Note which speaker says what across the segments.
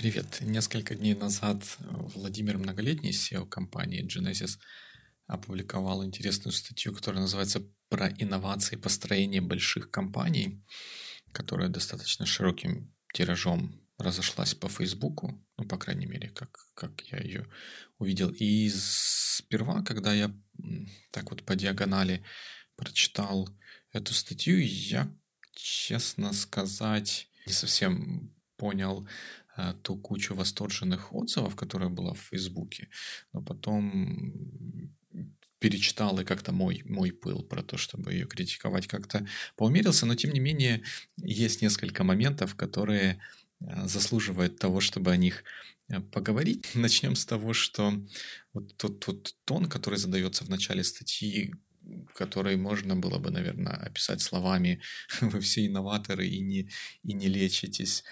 Speaker 1: Привет. Несколько дней назад Владимир Многолетний, SEO компании Genesis, опубликовал интересную статью, которая называется «Про инновации построения больших компаний», которая достаточно широким тиражом разошлась по Фейсбуку, ну, по крайней мере, как, как я ее увидел. И сперва, когда я так вот по диагонали прочитал эту статью, я, честно сказать, не совсем понял э, ту кучу восторженных отзывов, которая была в Фейсбуке, но потом перечитал и как-то мой, мой пыл про то, чтобы ее критиковать, как-то поумерился, но тем не менее есть несколько моментов, которые э, заслуживают того, чтобы о них э, поговорить. Начнем с того, что вот тот, тот тон, который задается в начале статьи, который можно было бы, наверное, описать словами «вы все инноваторы и не, и не лечитесь»,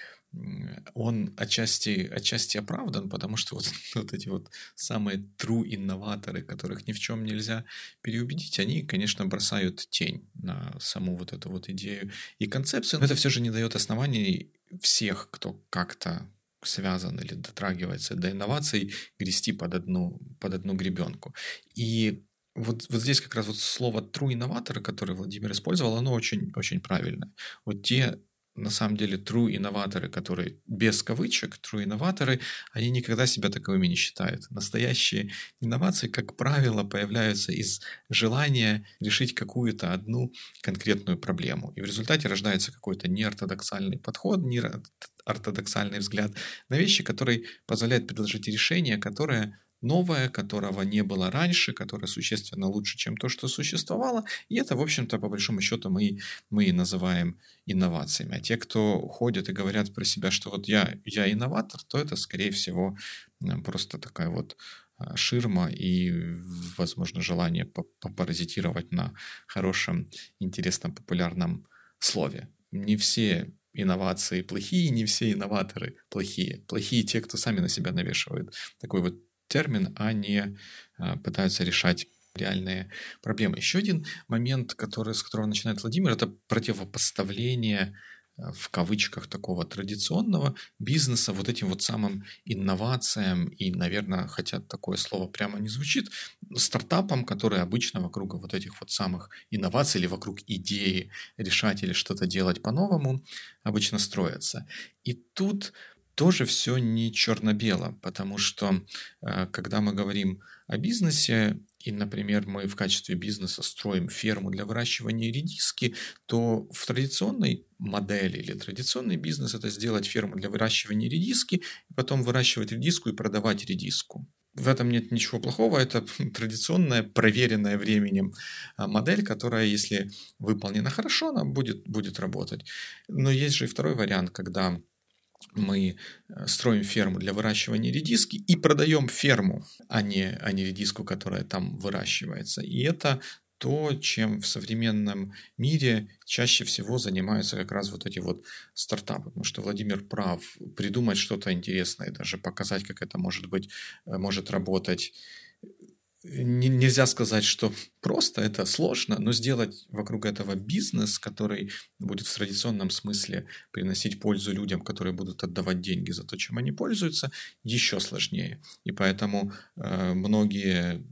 Speaker 1: он отчасти, отчасти оправдан, потому что вот, вот эти вот самые true инноваторы, которых ни в чем нельзя переубедить, они, конечно, бросают тень на саму вот эту вот идею и концепцию, но это все же не дает оснований всех, кто как-то связан или дотрагивается до инноваций, грести под одну, под одну гребенку. И вот, вот здесь как раз вот слово true инноваторы, которое Владимир использовал, оно очень, очень правильное. Вот те на самом деле true инноваторы, которые без кавычек, true инноваторы, они никогда себя таковыми не считают. Настоящие инновации, как правило, появляются из желания решить какую-то одну конкретную проблему. И в результате рождается какой-то неортодоксальный подход, неортодоксальный взгляд на вещи, который позволяет предложить решение, которое новое, которого не было раньше, которое существенно лучше, чем то, что существовало. И это, в общем-то, по большому счету мы, мы и называем инновациями. А те, кто ходят и говорят про себя, что вот я, я инноватор, то это, скорее всего, просто такая вот а, ширма и, возможно, желание попаразитировать на хорошем, интересном, популярном слове. Не все инновации плохие, не все инноваторы плохие. Плохие те, кто сами на себя навешивают такой вот термин, а не а, пытаются решать реальные проблемы. Еще один момент, который, с которого начинает Владимир, это противопоставление а, в кавычках такого традиционного бизнеса вот этим вот самым инновациям и, наверное, хотя такое слово прямо не звучит, стартапам, которые обычно вокруг вот этих вот самых инноваций или вокруг идеи решать или что-то делать по-новому обычно строятся. И тут тоже все не черно-бело, потому что э, когда мы говорим о бизнесе, и, например, мы в качестве бизнеса строим ферму для выращивания редиски, то в традиционной модели или традиционный бизнес это сделать ферму для выращивания редиски, потом выращивать редиску и продавать редиску. В этом нет ничего плохого, это традиционная, проверенная временем а, модель, которая, если выполнена хорошо, она будет, будет работать. Но есть же и второй вариант, когда мы э, строим ферму для выращивания редиски и продаем ферму, а не, а не редиску, которая там выращивается. И это то, чем в современном мире чаще всего занимаются как раз вот эти вот стартапы. Потому что Владимир прав, придумать что-то интересное, даже показать, как это может быть, э, может работать нельзя сказать, что просто, это сложно, но сделать вокруг этого бизнес, который будет в традиционном смысле приносить пользу людям, которые будут отдавать деньги за то, чем они пользуются, еще сложнее. И поэтому э, многие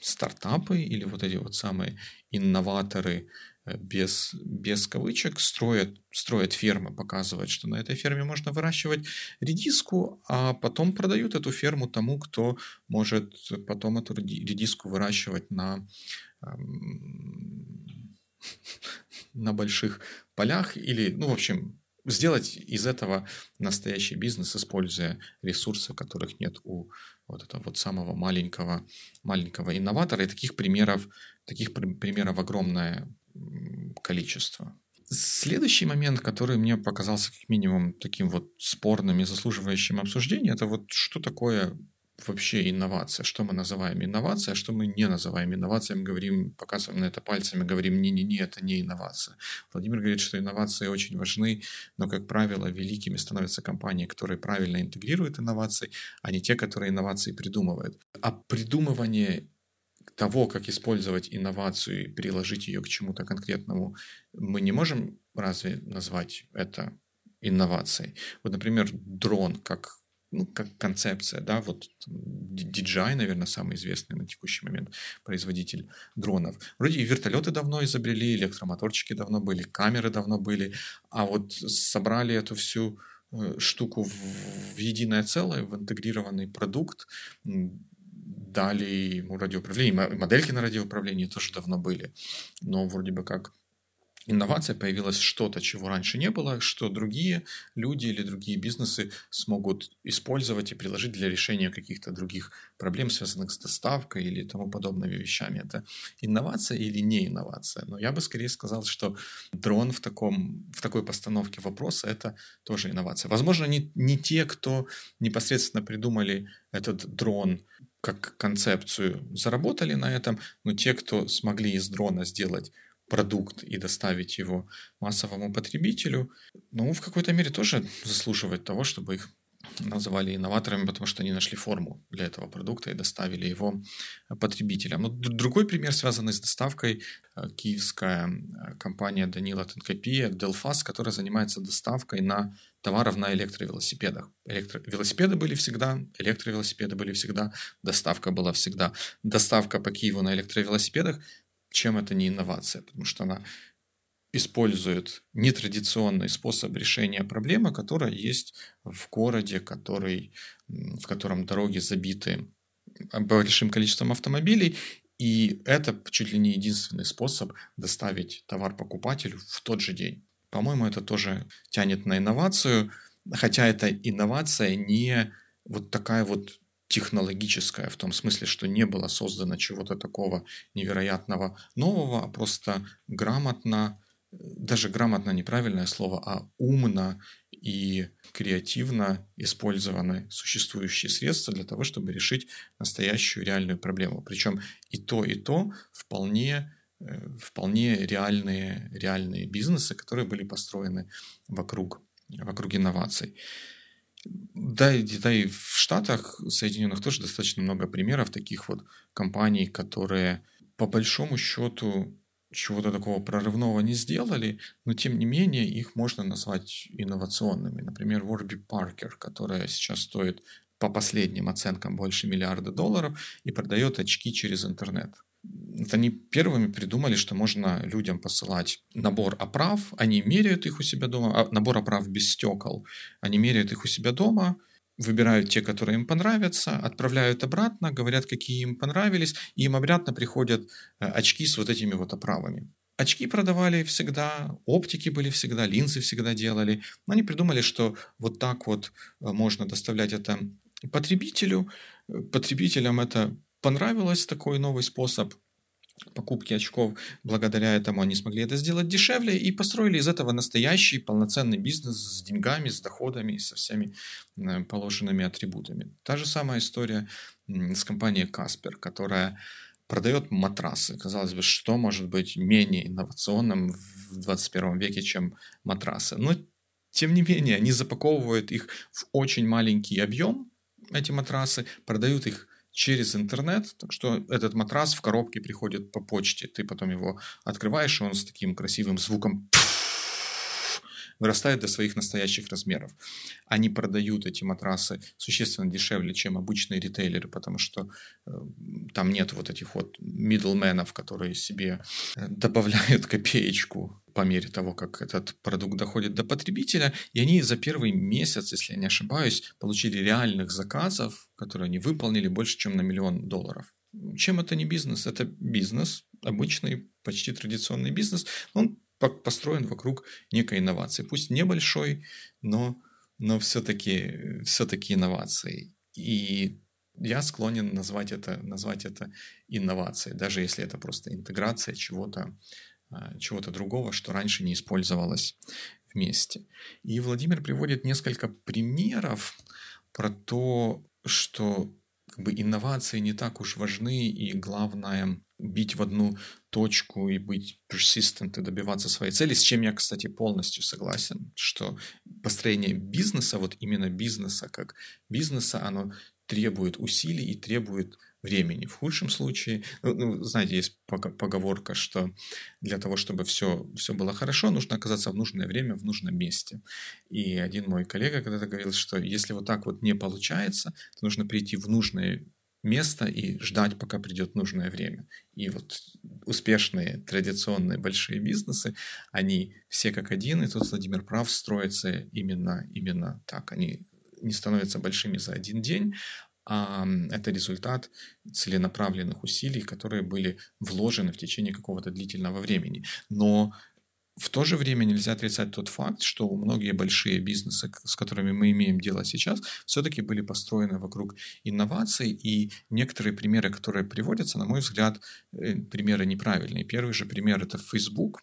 Speaker 1: стартапы или вот эти вот самые инноваторы без, без кавычек строят, строят фермы, показывают, что на этой ферме можно выращивать редиску, а потом продают эту ферму тому, кто может потом эту редиску выращивать на, на больших полях или, ну, в общем, сделать из этого настоящий бизнес, используя ресурсы, которых нет у вот этого вот самого маленького, маленького инноватора. И таких примеров, таких примеров огромное количество. Следующий момент, который мне показался как минимум таким вот спорным и заслуживающим обсуждения, это вот что такое вообще инновация, что мы называем инновацией, а что мы не называем инновацией, мы говорим, показываем на это пальцами, говорим, не-не-не, это не инновация. Владимир говорит, что инновации очень важны, но, как правило, великими становятся компании, которые правильно интегрируют инновации, а не те, которые инновации придумывают. А придумывание того, как использовать инновацию и приложить ее к чему-то конкретному, мы не можем разве назвать это инновацией? Вот, например, дрон как ну, как концепция, да, вот DJI, наверное, самый известный на текущий момент производитель дронов. Вроде и вертолеты давно изобрели, электромоторчики давно были, камеры давно были, а вот собрали эту всю э, штуку в, в единое целое, в интегрированный продукт, дали ему радиоуправление, модельки на радиоуправлении тоже давно были, но вроде бы как инновация, появилось что-то, чего раньше не было, что другие люди или другие бизнесы смогут использовать и приложить для решения каких-то других проблем, связанных с доставкой или тому подобными вещами. Это инновация или не инновация? Но я бы скорее сказал, что дрон в, таком, в такой постановке вопроса – это тоже инновация. Возможно, не, не те, кто непосредственно придумали этот дрон как концепцию, заработали на этом, но те, кто смогли из дрона сделать продукт и доставить его массовому потребителю, ну, в какой-то мере тоже заслуживает того, чтобы их называли инноваторами, потому что они нашли форму для этого продукта и доставили его потребителям. Но другой пример, связанный с доставкой, э, киевская э, компания Данила Тенкопия, Delfast, которая занимается доставкой на товаров на электровелосипедах. Электровелосипеды были всегда, электровелосипеды были всегда, доставка была всегда. Доставка по Киеву на электровелосипедах чем это не инновация, потому что она использует нетрадиционный способ решения проблемы, которая есть в городе, который, в котором дороги забиты большим количеством автомобилей, и это чуть ли не единственный способ доставить товар покупателю в тот же день. По-моему, это тоже тянет на инновацию, хотя эта инновация не вот такая вот технологическая, в том смысле, что не было создано чего-то такого невероятного нового, а просто грамотно, даже грамотно неправильное слово, а умно и креативно использованы существующие средства для того, чтобы решить настоящую реальную проблему. Причем и то, и то вполне э, вполне реальные, реальные бизнесы, которые были построены вокруг, вокруг инноваций. Да, и, да, и в Штатах Соединенных тоже достаточно много примеров таких вот компаний, которые по большому счету чего-то такого прорывного не сделали, но тем не менее их можно назвать инновационными. Например, Warby Parker, которая сейчас стоит по последним оценкам больше миллиарда долларов и продает очки через интернет это они первыми придумали, что можно людям посылать набор оправ, они меряют их у себя дома, а, набор оправ без стекол, они меряют их у себя дома, выбирают те, которые им понравятся, отправляют обратно, говорят, какие им понравились, и им обратно приходят э, очки с вот этими вот оправами. Очки продавали всегда, оптики были всегда, линзы всегда делали. Но они придумали, что вот так вот э, можно доставлять это потребителю. Потребителям это понравилось такой новый способ покупки очков. Благодаря этому они смогли это сделать дешевле и построили из этого настоящий полноценный бизнес с деньгами, с доходами, со всеми э, положенными атрибутами. Та же самая история с компанией Casper, которая продает матрасы. Казалось бы, что может быть менее инновационным в 21 веке, чем матрасы. Но, тем не менее, они запаковывают их в очень маленький объем, эти матрасы, продают их через интернет, так что этот матрас в коробке приходит по почте, ты потом его открываешь, и он с таким красивым звуком вырастает до своих настоящих размеров. Они продают эти матрасы существенно дешевле, чем обычные ритейлеры, потому что э, там нет вот этих вот мидлменов, которые себе э, добавляют копеечку по мере того, как этот продукт доходит до потребителя. И они за первый месяц, если я не ошибаюсь, получили реальных заказов, которые они выполнили больше, чем на миллион долларов. Чем это не бизнес? Это бизнес, обычный, почти традиционный бизнес. Он построен вокруг некой инновации. Пусть небольшой, но, но все-таки все инновацией. И я склонен назвать это, назвать это инновацией, даже если это просто интеграция чего-то чего-то другого, что раньше не использовалось вместе. И Владимир приводит несколько примеров про то, что как бы инновации не так уж важны, и главное бить в одну точку и быть persistent и добиваться своей цели, с чем я, кстати, полностью согласен, что построение бизнеса, вот именно бизнеса как бизнеса, оно требует усилий и требует времени. В худшем случае, ну, ну знаете, есть поговорка, что для того, чтобы все, все было хорошо, нужно оказаться в нужное время, в нужном месте. И один мой коллега когда-то говорил, что если вот так вот не получается, то нужно прийти в нужное место и ждать, пока придет нужное время. И вот успешные традиционные большие бизнесы, они все как один, и тут Владимир прав, строятся именно, именно так. Они не становятся большими за один день, а это результат целенаправленных усилий, которые были вложены в течение какого-то длительного времени. Но в то же время нельзя отрицать тот факт, что многие большие бизнесы, с которыми мы имеем дело сейчас, все-таки были построены вокруг инноваций, и некоторые примеры, которые приводятся, на мой взгляд, э, примеры неправильные. Первый же пример – это Facebook.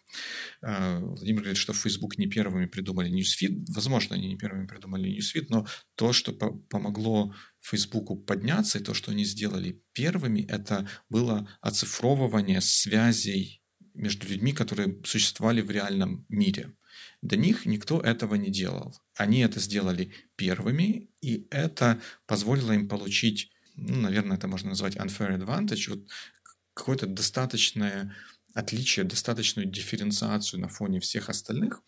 Speaker 1: Э, Владимир говорит, что Facebook не первыми придумали Newsfeed. Возможно, они не первыми придумали Newsfeed, но то, что помогло Фейсбуку подняться, и то, что они сделали первыми, это было оцифровывание связей между людьми, которые существовали в реальном мире. До них никто этого не делал. Они это сделали первыми, и это позволило им получить, ну, наверное, это можно назвать unfair advantage, вот какое-то достаточное отличие, достаточную дифференциацию на фоне всех остальных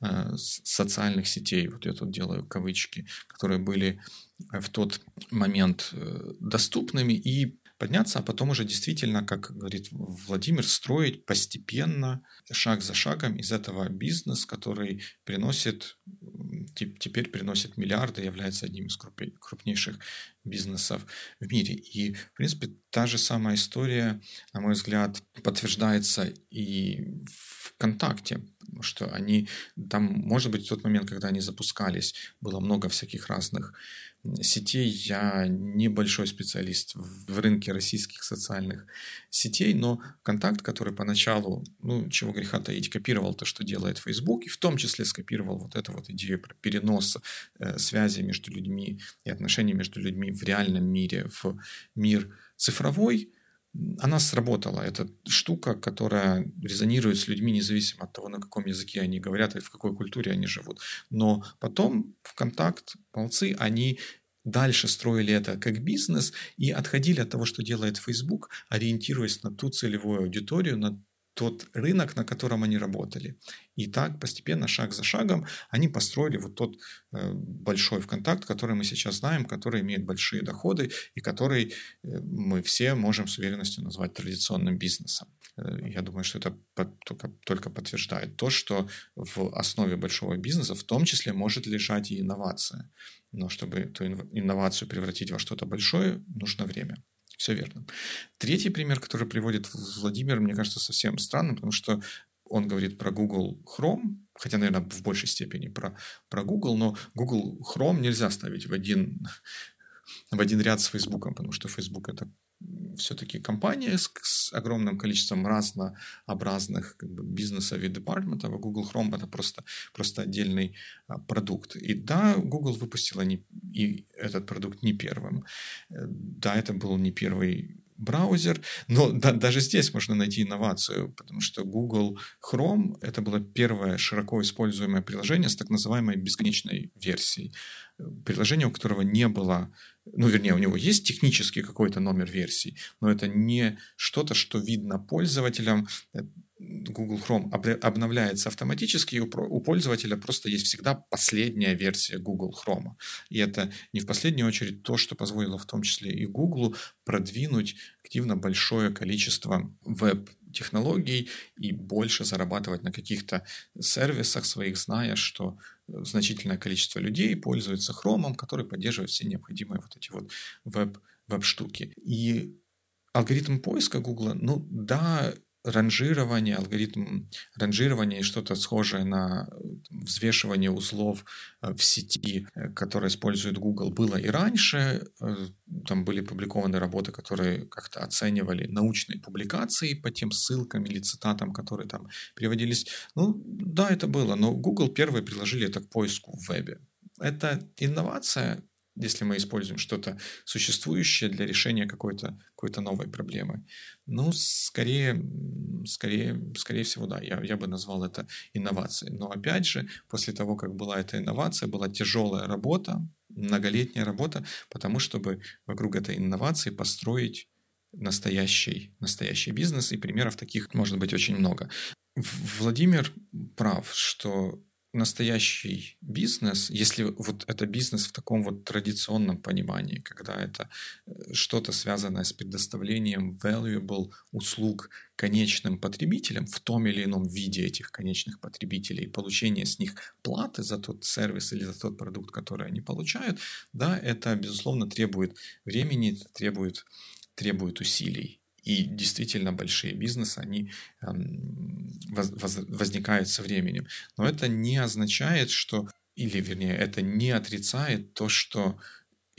Speaker 1: э, социальных сетей, вот я тут делаю кавычки, которые были в тот момент э, доступными и подняться, а потом уже действительно, как говорит Владимир, строить постепенно, шаг за шагом из этого бизнес, который приносит, теперь приносит миллиарды, является одним из крупнейших бизнесов в мире. И, в принципе, та же самая история, на мой взгляд, подтверждается и в ВКонтакте, что они там, может быть, в тот момент, когда они запускались, было много всяких разных сетей. Я небольшой специалист в рынке российских социальных сетей, но контакт, который поначалу, ну, чего греха таить, копировал то, что делает Facebook, и в том числе скопировал вот эту вот идею про перенос э, связи между людьми и отношений между людьми в реальном мире в мир цифровой, она сработала. Это штука, которая резонирует с людьми независимо от того, на каком языке они говорят и в какой культуре они живут. Но потом в контакт молодцы, они дальше строили это как бизнес и отходили от того, что делает Facebook, ориентируясь на ту целевую аудиторию, на тот рынок, на котором они работали. И так постепенно, шаг за шагом, они построили вот тот э, большой ВКонтакт, который мы сейчас знаем, который имеет большие доходы и который э, мы все можем с уверенностью назвать традиционным бизнесом. Э, я думаю, что это только, только подтверждает то, что в основе большого бизнеса в том числе может лежать и инновация. Но чтобы эту инновацию превратить во что-то большое, нужно время. Все верно. Третий пример, который приводит Владимир, мне кажется, совсем странным, потому что он говорит про Google Chrome, хотя, наверное, в большей степени про, про Google, но Google Chrome нельзя ставить в один, в один ряд с Facebook, потому что Facebook это все-таки компания с, с огромным количеством разнообразных как бы, бизнесов и департаментов, а Google Chrome это просто, просто отдельный а, продукт. И да, Google выпустила не, и этот продукт не первым. Э, да, это был не первый браузер, но да, даже здесь можно найти инновацию, потому что Google Chrome — это было первое широко используемое приложение с так называемой бесконечной версией. Приложение, у которого не было ну, вернее, у него есть технический какой-то номер версии, но это не что-то, что видно пользователям. Google Chrome обновляется автоматически, и у пользователя просто есть всегда последняя версия Google Chrome. И это не в последнюю очередь то, что позволило в том числе и Google продвинуть активно большое количество веб технологий и больше зарабатывать на каких-то сервисах своих, зная, что э, значительное количество людей пользуется хромом, который поддерживает все необходимые вот эти вот веб, веб-штуки. И алгоритм поиска Google, ну да, ранжирование, алгоритм ранжирования и что-то схожее на э, взвешивание узлов э, в сети, э, которое использует Google, было и раньше. Там были публикованы работы, которые как-то оценивали научные публикации по тем ссылкам или цитатам, которые там переводились. Ну, да, это было, но Google первые приложили это к поиску в вебе. Это инновация, если мы используем что-то существующее для решения какой-то какой новой проблемы. Ну, скорее, скорее, скорее всего, да, я, я бы назвал это инновацией. Но опять же, после того, как была эта инновация, была тяжелая работа, многолетняя работа, потому чтобы вокруг этой инновации построить настоящий, настоящий бизнес, и примеров таких может быть очень много. Владимир прав, что настоящий бизнес, если вот это бизнес в таком вот традиционном понимании, когда это э, что-то связанное с предоставлением valuable услуг конечным потребителям в том или ином виде этих конечных потребителей, получение с них платы за тот сервис или за тот продукт, который они получают, да, это, безусловно, требует времени, требует, требует усилий. И действительно большие бизнесы, они эм, возникают со временем. Но это не означает, что, или вернее, это не отрицает то, что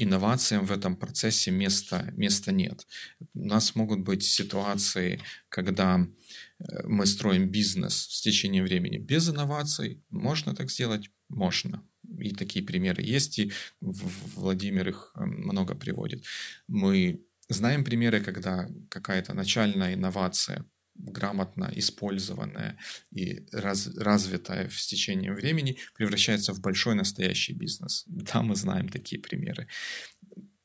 Speaker 1: инновациям в этом процессе места, места нет. У нас могут быть ситуации, когда э, мы строим бизнес с течением времени без инноваций. Можно так сделать? Можно. И такие примеры есть, и Владимир их эм, много приводит. Мы Знаем примеры, когда какая-то начальная инновация, грамотно использованная и раз, развитая в течение времени, превращается в большой настоящий бизнес. Да, мы знаем такие примеры.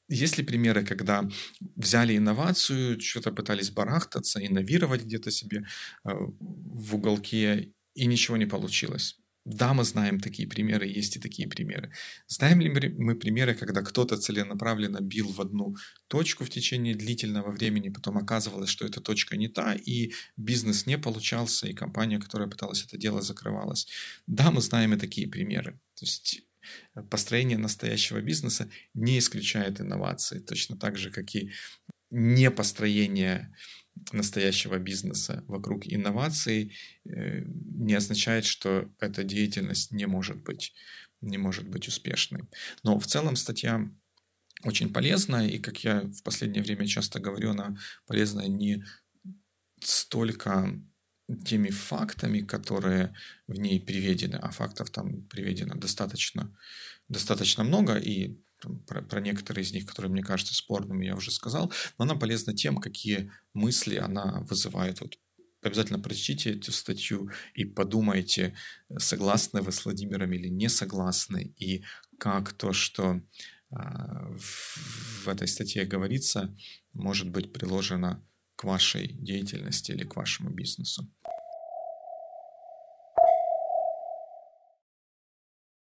Speaker 1: Есть ли примеры, когда взяли инновацию, что-то пытались барахтаться, инновировать где-то себе э, в уголке, и ничего не получилось? Да, мы знаем такие примеры, есть и такие примеры. Знаем ли мы примеры, когда кто-то целенаправленно бил в одну точку в течение длительного времени, потом оказывалось, что эта точка не та, и бизнес не получался, и компания, которая пыталась это дело, закрывалась. Да, мы знаем и такие примеры. То есть э, построение настоящего бизнеса не исключает инновации, точно так же, как и не построение настоящего бизнеса вокруг инноваций э, не означает, что эта деятельность не может быть, не может быть успешной. Но в целом статья очень полезная, и, как я в последнее время часто говорю, она полезна не столько теми фактами, которые в ней приведены, а фактов там приведено достаточно, достаточно много, и про, про некоторые из них, которые мне кажутся спорными, я уже сказал, но она полезна тем, какие мысли она вызывает. Вот обязательно прочтите эту статью и подумайте, согласны вы с Владимиром или не согласны, и как то, что а, в этой статье говорится, может быть приложено к вашей деятельности или к вашему бизнесу.